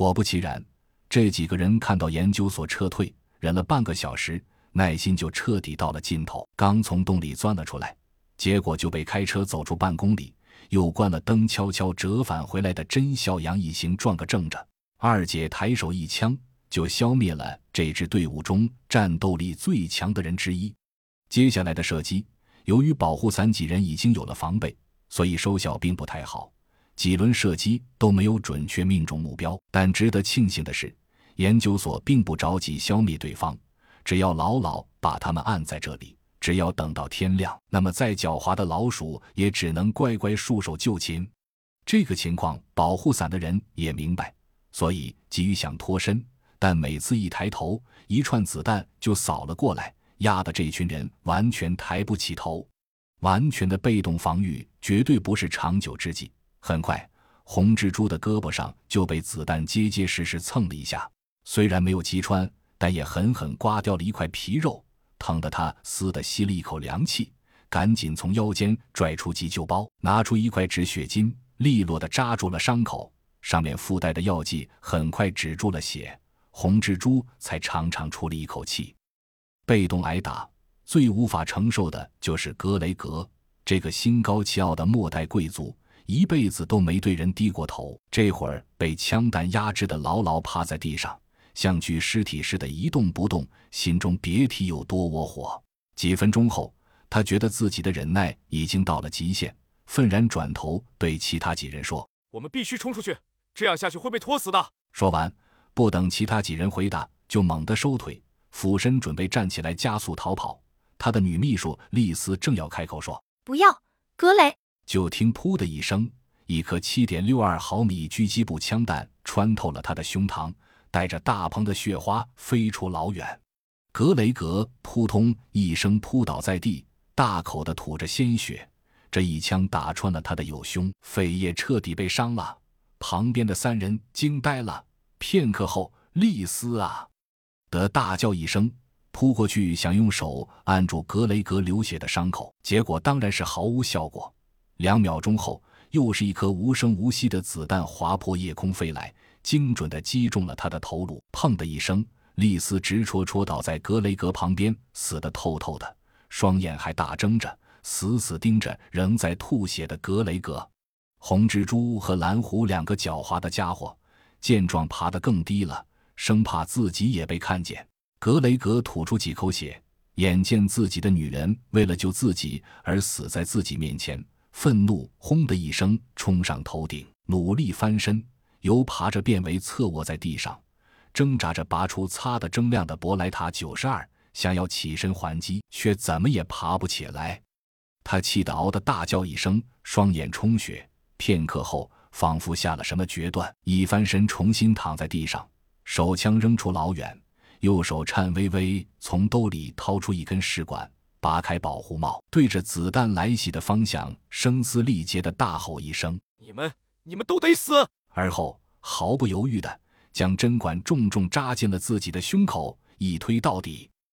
果不其然，这几个人看到研究所撤退，忍了半个小时，耐心就彻底到了尽头。刚从洞里钻了出来，结果就被开车走出半公里，又关了灯，悄悄折返回来的甄孝阳一行撞个正着。二姐抬手一枪，就消灭了这支队伍中战斗力最强的人之一。接下来的射击，由于保护伞几人已经有了防备，所以收效并不太好。几轮射击都没有准确命中目标。但值得庆幸的是，研究所并不着急消灭对方，只要牢牢把他们按在这里，只要等到天亮，那么再狡猾的老鼠也只能乖乖束手就擒。这个情况，保护伞的人也明白。所以急于想脱身，但每次一抬头，一串子弹就扫了过来，压得这群人完全抬不起头。完全的被动防御绝对不是长久之计。很快，红蜘蛛的胳膊上就被子弹结结实实蹭了一下，虽然没有击穿，但也狠狠刮掉了一块皮肉，疼得他嘶的吸了一口凉气，赶紧从腰间拽出急救包，拿出一块止血巾，利落地扎住了伤口。上面附带的药剂很快止住了血，红蜘蛛才长长出了一口气。被动挨打，最无法承受的就是格雷格这个心高气傲的末代贵族，一辈子都没对人低过头。这会儿被枪弹压制的牢牢趴在地上，像具尸体似的一动不动，心中别提有多窝火。几分钟后，他觉得自己的忍耐已经到了极限，愤然转头对其他几人说：“我们必须冲出去。”这样下去会被拖死的。说完，不等其他几人回答，就猛地收腿，俯身准备站起来加速逃跑。他的女秘书丽丝正要开口说：“不要，格雷！”就听“噗”的一声，一颗七点六二毫米狙击步枪弹穿透了他的胸膛，带着大棚的血花飞出老远。格雷格扑通一声扑倒在地，大口的吐着鲜血。这一枪打穿了他的右胸，肺叶彻底被伤了。旁边的三人惊呆了。片刻后，丽丝啊，德大叫一声，扑过去想用手按住格雷格流血的伤口，结果当然是毫无效果。两秒钟后，又是一颗无声无息的子弹划破夜空飞来，精准地击中了他的头颅。砰的一声，丽丝直戳戳倒在格雷格旁边，死得透透的，双眼还大睁着，死死盯着仍在吐血的格雷格。红蜘蛛和蓝狐两个狡猾的家伙见状，爬得更低了，生怕自己也被看见。格雷格吐出几口血，眼见自己的女人为了救自己而死在自己面前，愤怒轰的一声冲上头顶，努力翻身，由爬着变为侧卧在地上，挣扎着拔出擦得铮亮的博莱塔九十二，想要起身还击，却怎么也爬不起来。他气得嗷的大叫一声，双眼充血。片刻后，仿佛下了什么决断，一翻身，重新躺在地上，手枪扔出老远，右手颤巍巍从兜里掏出一根试管，拔开保护帽，对着子弹来袭的方向，声嘶力竭的大吼一声：“你们，你们都得死！”而后毫不犹豫地将针管重重扎进了自己的胸口，一推到底。